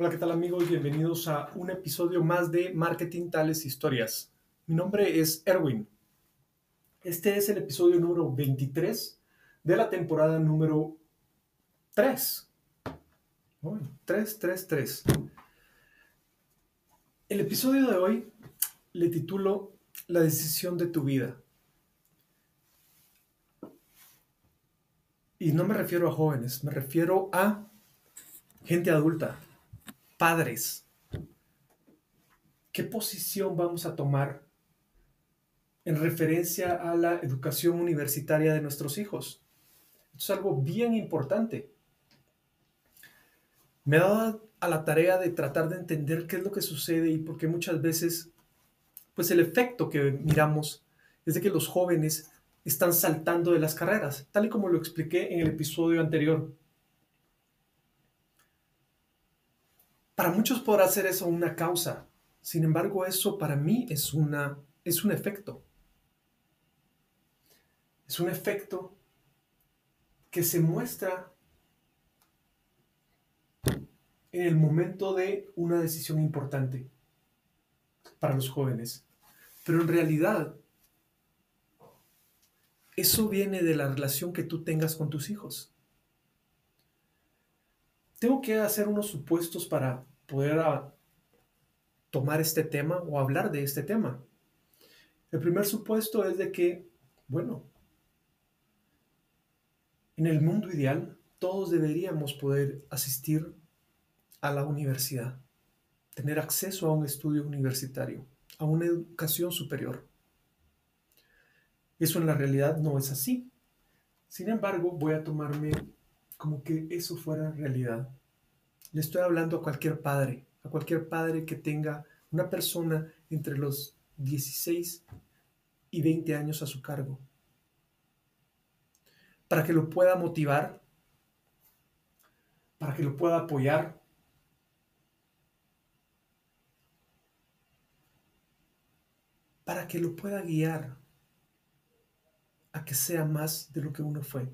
Hola, ¿qué tal amigos? Bienvenidos a un episodio más de Marketing Tales Historias. Mi nombre es Erwin. Este es el episodio número 23 de la temporada número 3. 3, 3, 3. El episodio de hoy le titulo La decisión de tu vida. Y no me refiero a jóvenes, me refiero a gente adulta, padres. ¿Qué posición vamos a tomar en referencia a la educación universitaria de nuestros hijos? Esto es algo bien importante. Me he dado a la tarea de tratar de entender qué es lo que sucede y por qué muchas veces, pues el efecto que miramos es de que los jóvenes están saltando de las carreras, tal y como lo expliqué en el episodio anterior. Para muchos podrá ser eso una causa, sin embargo eso para mí es, una, es un efecto. Es un efecto que se muestra en el momento de una decisión importante para los jóvenes. Pero en realidad eso viene de la relación que tú tengas con tus hijos. Tengo que hacer unos supuestos para poder ah, tomar este tema o hablar de este tema. El primer supuesto es de que, bueno, en el mundo ideal todos deberíamos poder asistir a la universidad, tener acceso a un estudio universitario, a una educación superior. Eso en la realidad no es así. Sin embargo, voy a tomarme como que eso fuera realidad. Le estoy hablando a cualquier padre, a cualquier padre que tenga una persona entre los 16 y 20 años a su cargo. Para que lo pueda motivar, para que lo pueda apoyar, para que lo pueda guiar a que sea más de lo que uno fue.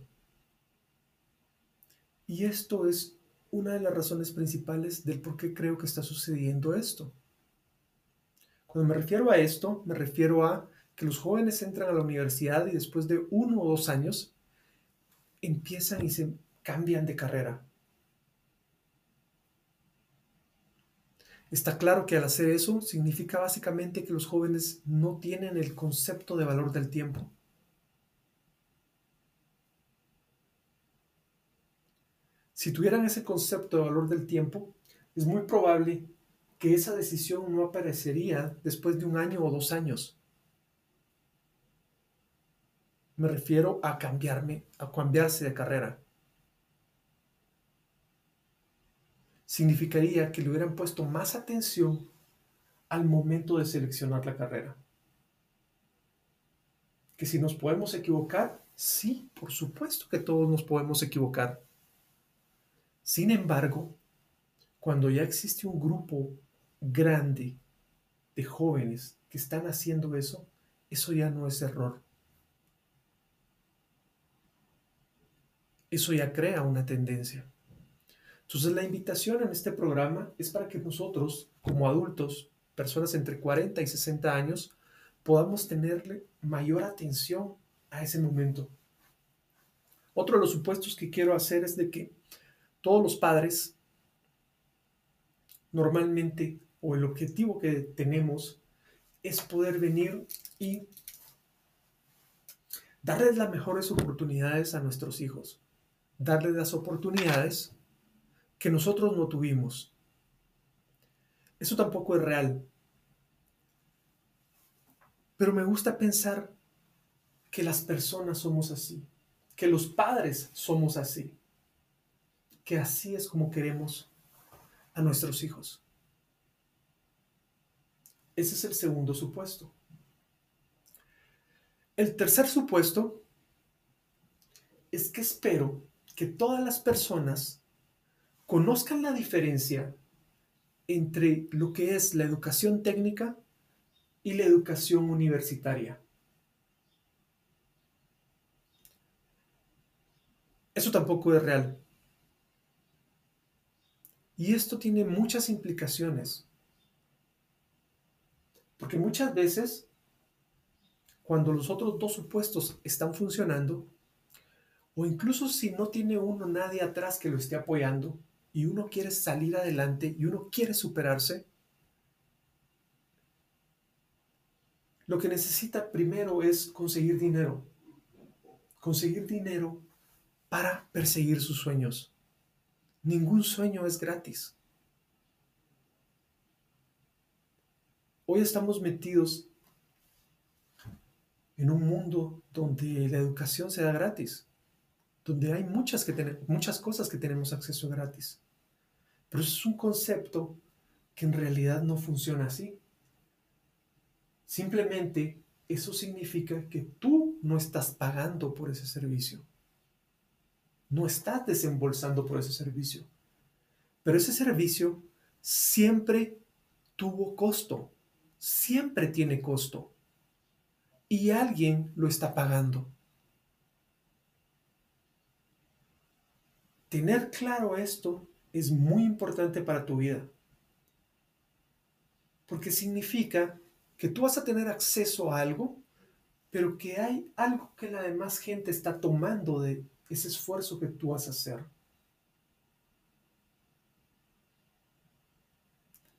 Y esto es una de las razones principales del por qué creo que está sucediendo esto. Cuando me refiero a esto, me refiero a que los jóvenes entran a la universidad y después de uno o dos años empiezan y se cambian de carrera. Está claro que al hacer eso significa básicamente que los jóvenes no tienen el concepto de valor del tiempo. Si tuvieran ese concepto de valor del tiempo, es muy probable que esa decisión no aparecería después de un año o dos años. Me refiero a cambiarme, a cambiarse de carrera. Significaría que le hubieran puesto más atención al momento de seleccionar la carrera. Que si nos podemos equivocar, sí, por supuesto que todos nos podemos equivocar. Sin embargo, cuando ya existe un grupo grande de jóvenes que están haciendo eso, eso ya no es error. Eso ya crea una tendencia. Entonces la invitación en este programa es para que nosotros, como adultos, personas entre 40 y 60 años, podamos tenerle mayor atención a ese momento. Otro de los supuestos que quiero hacer es de que todos los padres, normalmente, o el objetivo que tenemos, es poder venir y darles las mejores oportunidades a nuestros hijos, darles las oportunidades que nosotros no tuvimos. Eso tampoco es real. Pero me gusta pensar que las personas somos así, que los padres somos así que así es como queremos a nuestros hijos. Ese es el segundo supuesto. El tercer supuesto es que espero que todas las personas conozcan la diferencia entre lo que es la educación técnica y la educación universitaria. Eso tampoco es real. Y esto tiene muchas implicaciones. Porque muchas veces, cuando los otros dos supuestos están funcionando, o incluso si no tiene uno nadie atrás que lo esté apoyando, y uno quiere salir adelante y uno quiere superarse, lo que necesita primero es conseguir dinero. Conseguir dinero para perseguir sus sueños. Ningún sueño es gratis. Hoy estamos metidos en un mundo donde la educación se da gratis, donde hay muchas, que muchas cosas que tenemos acceso gratis. Pero eso es un concepto que en realidad no funciona así. Simplemente eso significa que tú no estás pagando por ese servicio. No estás desembolsando por ese servicio. Pero ese servicio siempre tuvo costo. Siempre tiene costo. Y alguien lo está pagando. Tener claro esto es muy importante para tu vida. Porque significa que tú vas a tener acceso a algo, pero que hay algo que la demás gente está tomando de ese esfuerzo que tú vas a hacer.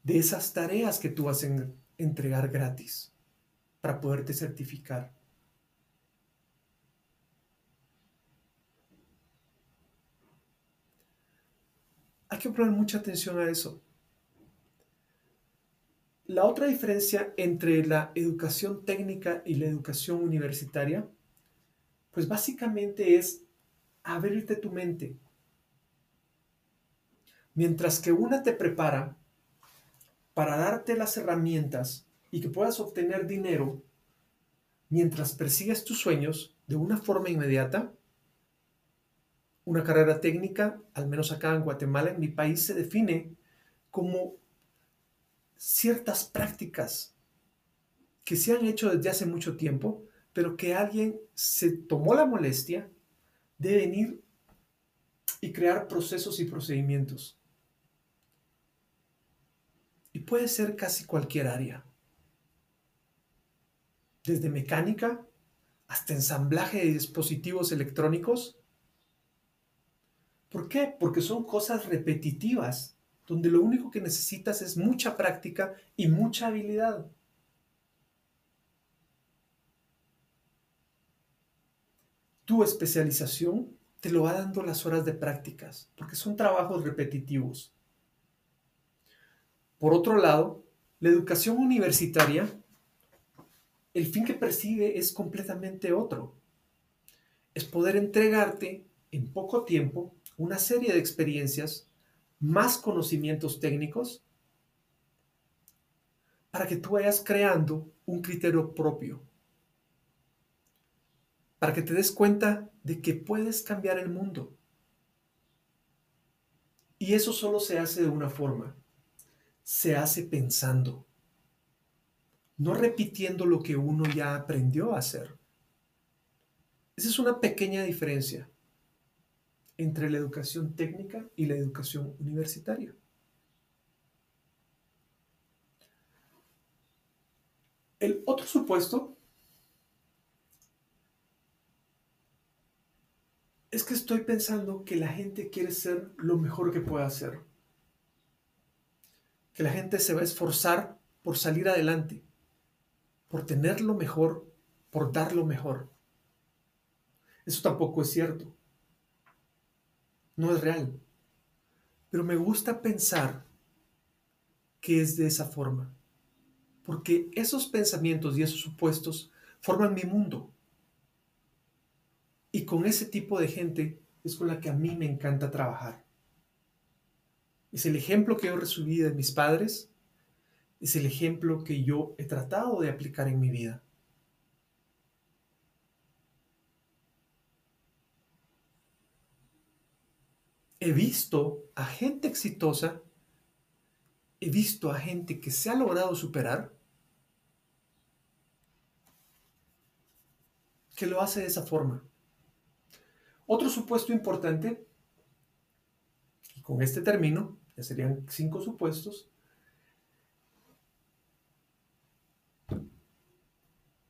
De esas tareas que tú vas a entregar gratis para poderte certificar. Hay que poner mucha atención a eso. La otra diferencia entre la educación técnica y la educación universitaria, pues básicamente es abrirte tu mente. Mientras que una te prepara para darte las herramientas y que puedas obtener dinero mientras persigues tus sueños de una forma inmediata, una carrera técnica, al menos acá en Guatemala, en mi país, se define como ciertas prácticas que se han hecho desde hace mucho tiempo, pero que alguien se tomó la molestia de venir y crear procesos y procedimientos. Y puede ser casi cualquier área, desde mecánica hasta ensamblaje de dispositivos electrónicos. ¿Por qué? Porque son cosas repetitivas donde lo único que necesitas es mucha práctica y mucha habilidad. Tu especialización te lo va dando las horas de prácticas, porque son trabajos repetitivos. Por otro lado, la educación universitaria, el fin que persigue es completamente otro. Es poder entregarte en poco tiempo una serie de experiencias más conocimientos técnicos para que tú vayas creando un criterio propio, para que te des cuenta de que puedes cambiar el mundo. Y eso solo se hace de una forma, se hace pensando, no repitiendo lo que uno ya aprendió a hacer. Esa es una pequeña diferencia entre la educación técnica y la educación universitaria. El otro supuesto que estoy pensando que la gente quiere ser lo mejor que pueda ser. Que la gente se va a esforzar por salir adelante, por tener lo mejor, por dar lo mejor. Eso tampoco es cierto no es real. Pero me gusta pensar que es de esa forma, porque esos pensamientos y esos supuestos forman mi mundo. Y con ese tipo de gente es con la que a mí me encanta trabajar. Es el ejemplo que yo recibí de mis padres, es el ejemplo que yo he tratado de aplicar en mi vida. he visto a gente exitosa, he visto a gente que se ha logrado superar, que lo hace de esa forma. Otro supuesto importante, y con este término, ya serían cinco supuestos,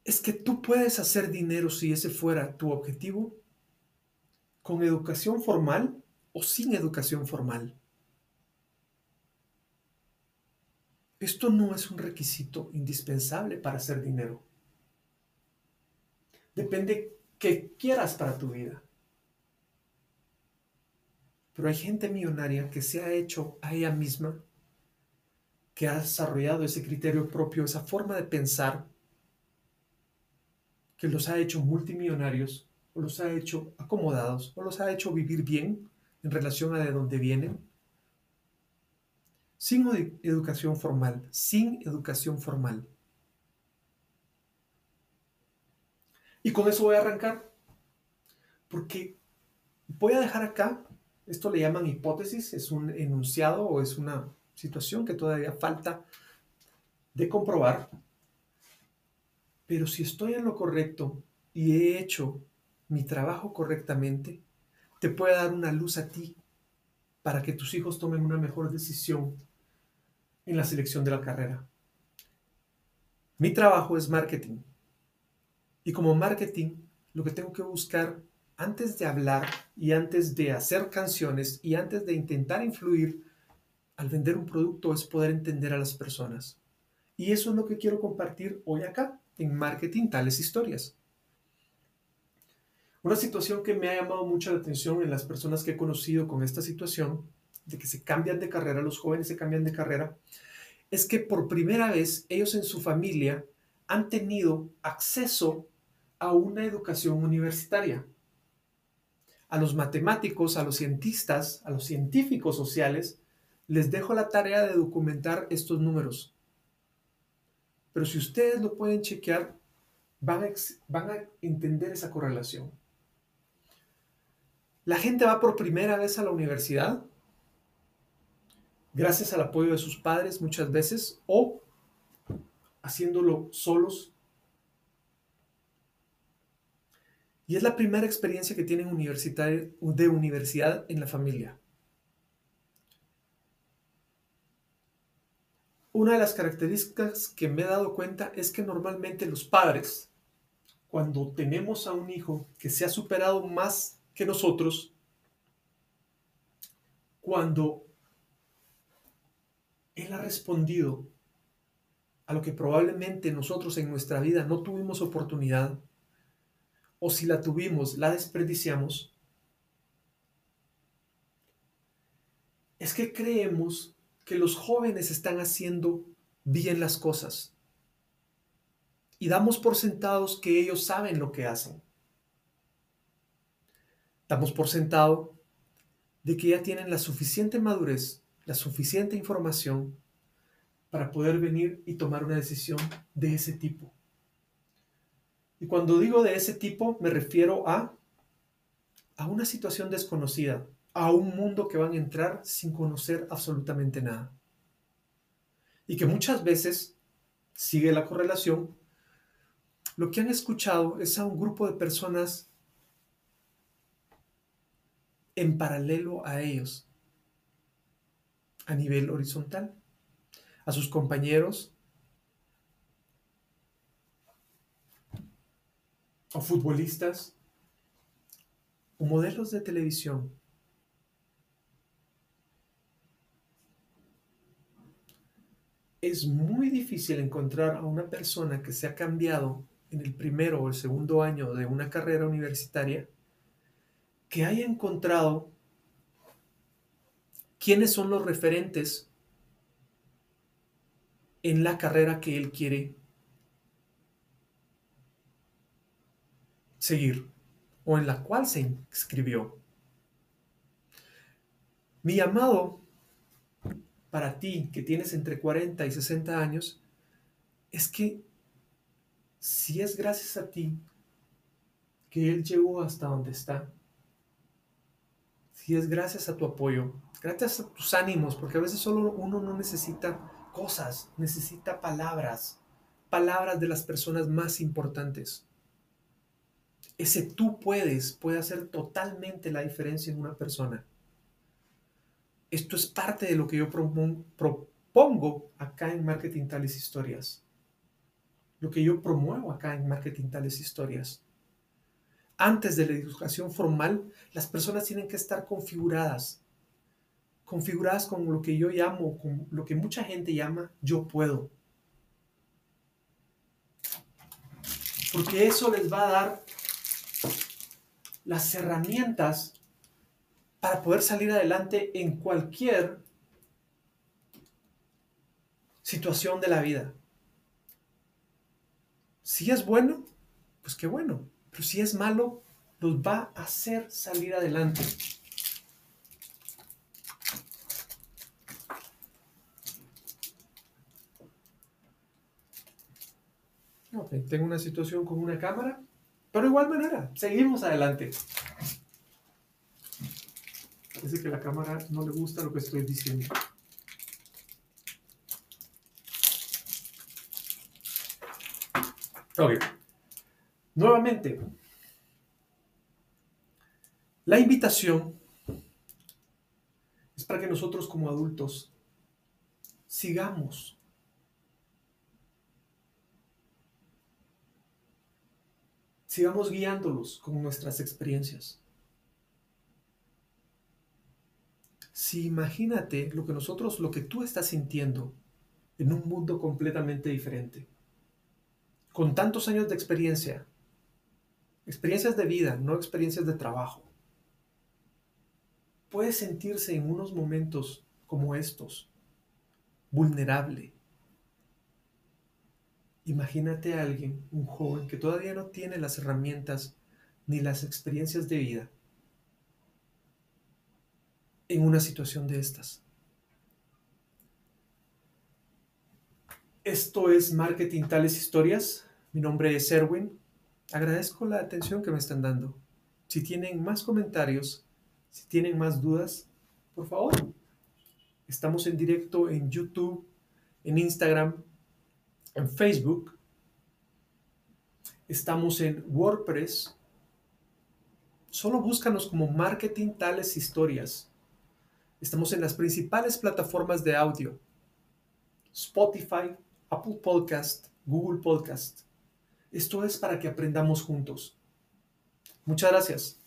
es que tú puedes hacer dinero si ese fuera tu objetivo con educación formal o sin educación formal. Esto no es un requisito indispensable para hacer dinero. Depende qué quieras para tu vida. Pero hay gente millonaria que se ha hecho a ella misma, que ha desarrollado ese criterio propio, esa forma de pensar, que los ha hecho multimillonarios, o los ha hecho acomodados, o los ha hecho vivir bien en relación a de dónde vienen, sin educación formal, sin educación formal. Y con eso voy a arrancar, porque voy a dejar acá, esto le llaman hipótesis, es un enunciado o es una situación que todavía falta de comprobar, pero si estoy en lo correcto y he hecho mi trabajo correctamente, te puede dar una luz a ti para que tus hijos tomen una mejor decisión en la selección de la carrera. Mi trabajo es marketing. Y como marketing, lo que tengo que buscar antes de hablar y antes de hacer canciones y antes de intentar influir al vender un producto es poder entender a las personas. Y eso es lo que quiero compartir hoy acá, en Marketing Tales Historias. Una situación que me ha llamado mucho la atención en las personas que he conocido con esta situación de que se cambian de carrera, los jóvenes se cambian de carrera, es que por primera vez ellos en su familia han tenido acceso a una educación universitaria. A los matemáticos, a los cientistas, a los científicos sociales, les dejo la tarea de documentar estos números. Pero si ustedes lo pueden chequear, van a, van a entender esa correlación. La gente va por primera vez a la universidad gracias al apoyo de sus padres muchas veces o haciéndolo solos. Y es la primera experiencia que tienen de universidad en la familia. Una de las características que me he dado cuenta es que normalmente los padres, cuando tenemos a un hijo que se ha superado más que nosotros, cuando él ha respondido a lo que probablemente nosotros en nuestra vida no tuvimos oportunidad, o si la tuvimos, la desperdiciamos, es que creemos que los jóvenes están haciendo bien las cosas y damos por sentados que ellos saben lo que hacen. Damos por sentado de que ya tienen la suficiente madurez la suficiente información para poder venir y tomar una decisión de ese tipo. Y cuando digo de ese tipo, me refiero a, a una situación desconocida, a un mundo que van a entrar sin conocer absolutamente nada. Y que muchas veces, sigue la correlación, lo que han escuchado es a un grupo de personas en paralelo a ellos, a nivel horizontal, a sus compañeros o futbolistas o modelos de televisión. Es muy difícil encontrar a una persona que se ha cambiado en el primero o el segundo año de una carrera universitaria que haya encontrado quiénes son los referentes en la carrera que él quiere seguir o en la cual se inscribió. Mi llamado para ti que tienes entre 40 y 60 años es que si es gracias a ti que Él llegó hasta donde está, si es gracias a tu apoyo, gracias a tus ánimos, porque a veces solo uno no necesita cosas, necesita palabras, palabras de las personas más importantes. Ese tú puedes puede hacer totalmente la diferencia en una persona. Esto es parte de lo que yo propongo acá en Marketing Tales Historias. Lo que yo promuevo acá en Marketing Tales Historias. Antes de la educación formal, las personas tienen que estar configuradas. Configuradas con lo que yo llamo, con lo que mucha gente llama yo puedo. Porque eso les va a dar las herramientas para poder salir adelante en cualquier situación de la vida. Si es bueno, pues qué bueno. Pero si es malo, los va a hacer salir adelante. Tengo una situación con una cámara, pero igual manera, seguimos adelante. Parece que la cámara no le gusta lo que estoy diciendo. Ok. Nuevamente, la invitación es para que nosotros como adultos sigamos sigamos guiándolos con nuestras experiencias. Si imagínate lo que nosotros, lo que tú estás sintiendo en un mundo completamente diferente, con tantos años de experiencia, experiencias de vida, no experiencias de trabajo, puedes sentirse en unos momentos como estos, vulnerable, Imagínate a alguien, un joven que todavía no tiene las herramientas ni las experiencias de vida en una situación de estas. Esto es Marketing Tales Historias. Mi nombre es Erwin. Agradezco la atención que me están dando. Si tienen más comentarios, si tienen más dudas, por favor. Estamos en directo en YouTube, en Instagram, en Facebook, estamos en WordPress. Solo búscanos como Marketing Tales Historias. Estamos en las principales plataformas de audio. Spotify, Apple Podcast, Google Podcast. Esto es para que aprendamos juntos. Muchas gracias.